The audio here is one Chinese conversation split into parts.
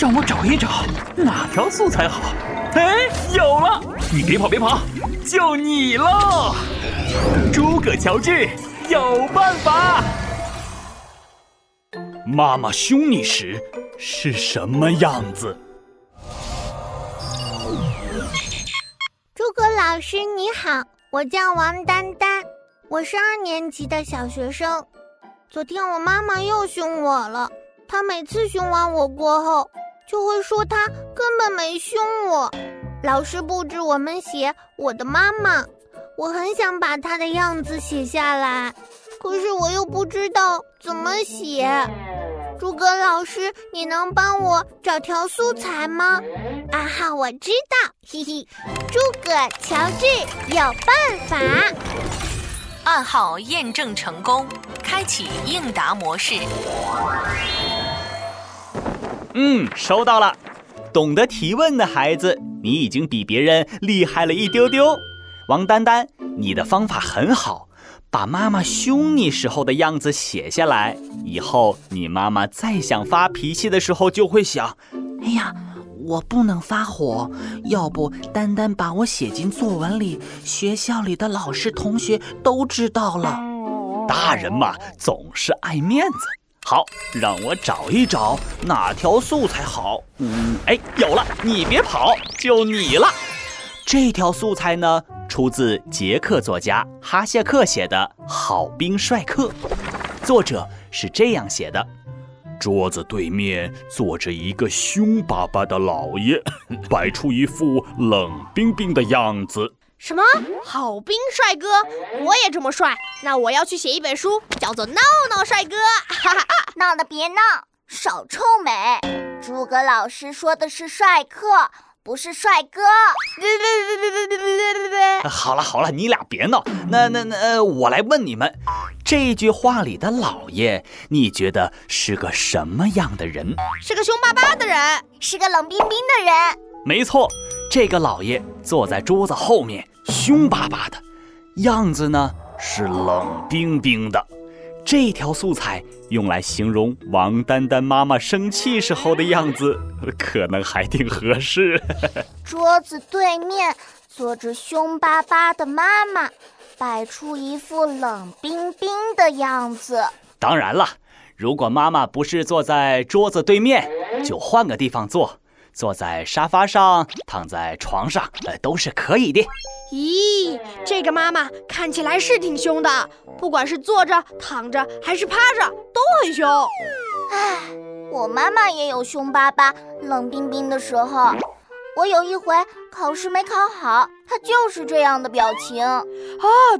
让我找一找哪条素材好。哎，有了！你别跑，别跑，就你喽！诸葛乔治有办法。妈妈凶你时是什么样子？诸葛老师你好，我叫王丹丹，我是二年级的小学生。昨天我妈妈又凶我了，她每次凶完我过后，就会说他根本没凶我。老师布置我们写我的妈妈，我很想把她的样子写下来，可是我又不知道怎么写。诸葛老师，你能帮我找条素材吗？啊哈，我知道，嘿嘿，诸葛乔治有办法。暗号验证成功。开启应答模式。嗯，收到了。懂得提问的孩子，你已经比别人厉害了一丢丢。王丹丹，你的方法很好，把妈妈凶你时候的样子写下来，以后你妈妈再想发脾气的时候，就会想：哎呀，我不能发火，要不丹丹把我写进作文里，学校里的老师同学都知道了。大人嘛，总是爱面子。好，让我找一找哪条素材好。嗯，哎，有了，你别跑，就你了。这条素材呢，出自捷克作家哈谢克写的《好兵帅克》，作者是这样写的：桌子对面坐着一个凶巴巴的老爷，摆出一副冷冰冰的样子。什么好兵帅哥？我也这么帅，那我要去写一本书，叫做《闹闹帅哥》。哈哈，闹的别闹，少臭美。诸葛老师说的是帅客，不是帅哥。别别别别别别别别别！好了好了，你俩别闹。那那那，我来问你们，这句话里的老爷，你觉得是个什么样的人？是个凶巴巴的人，是个冷冰冰的人。没错。这个老爷坐在桌子后面，凶巴巴的样子呢是冷冰冰的。这条素材用来形容王丹丹妈妈生气时候的样子，可能还挺合适。桌子对面坐着凶巴巴的妈妈，摆出一副冷冰冰的样子。当然了，如果妈妈不是坐在桌子对面，就换个地方坐。坐在沙发上，躺在床上，呃，都是可以的。咦，这个妈妈看起来是挺凶的，不管是坐着、躺着还是趴着，都很凶。唉，我妈妈也有凶巴巴、冷冰冰的时候。我有一回考试没考好，她就是这样的表情。啊，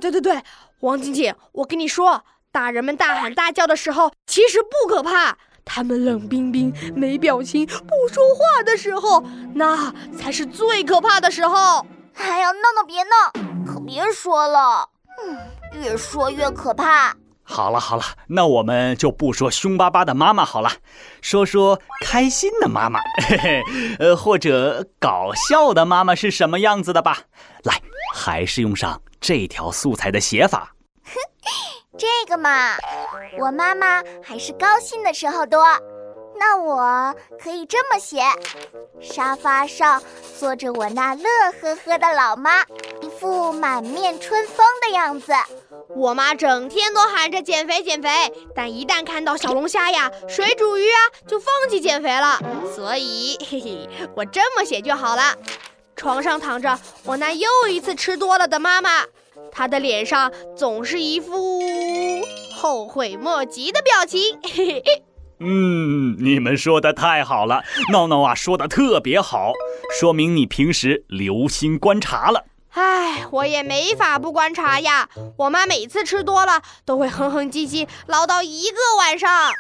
对对对，王晶晶，我跟你说，大人们大喊大叫的时候，其实不可怕。他们冷冰冰、没表情、不说话的时候，那才是最可怕的时候。哎呀，闹闹别闹，可别说了。嗯，越说越可怕。好了好了，那我们就不说凶巴巴的妈妈好了，说说开心的妈妈，嘿嘿，呃，或者搞笑的妈妈是什么样子的吧。来，还是用上这条素材的写法。这个嘛，我妈妈还是高兴的时候多。那我可以这么写：沙发上坐着我那乐呵呵的老妈，一副满面春风的样子。我妈整天都喊着减肥减肥，但一旦看到小龙虾呀、水煮鱼啊，就放弃减肥了。所以，嘿嘿，我这么写就好了。床上躺着我那又一次吃多了的妈妈。他的脸上总是一副后悔莫及的表情。嗯，你们说的太好了，闹闹啊，说的特别好，说明你平时留心观察了。唉，我也没法不观察呀。我妈每次吃多了都会哼哼唧唧唠叨一个晚上。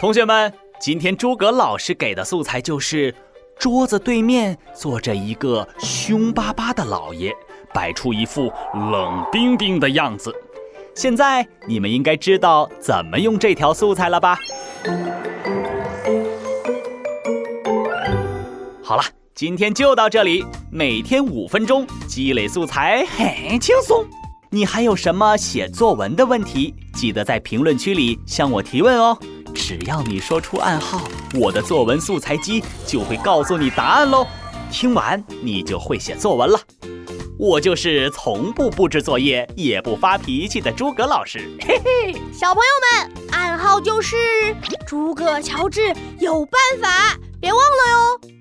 同学们，今天诸葛老师给的素材就是桌子对面坐着一个凶巴巴的老爷。摆出一副冷冰冰的样子。现在你们应该知道怎么用这条素材了吧？好了，今天就到这里。每天五分钟，积累素材很轻松。你还有什么写作文的问题？记得在评论区里向我提问哦。只要你说出暗号，我的作文素材机就会告诉你答案喽。听完你就会写作文了。我就是从不布置作业也不发脾气的诸葛老师。嘿嘿，小朋友们，暗号就是诸葛乔治有办法，别忘了哟。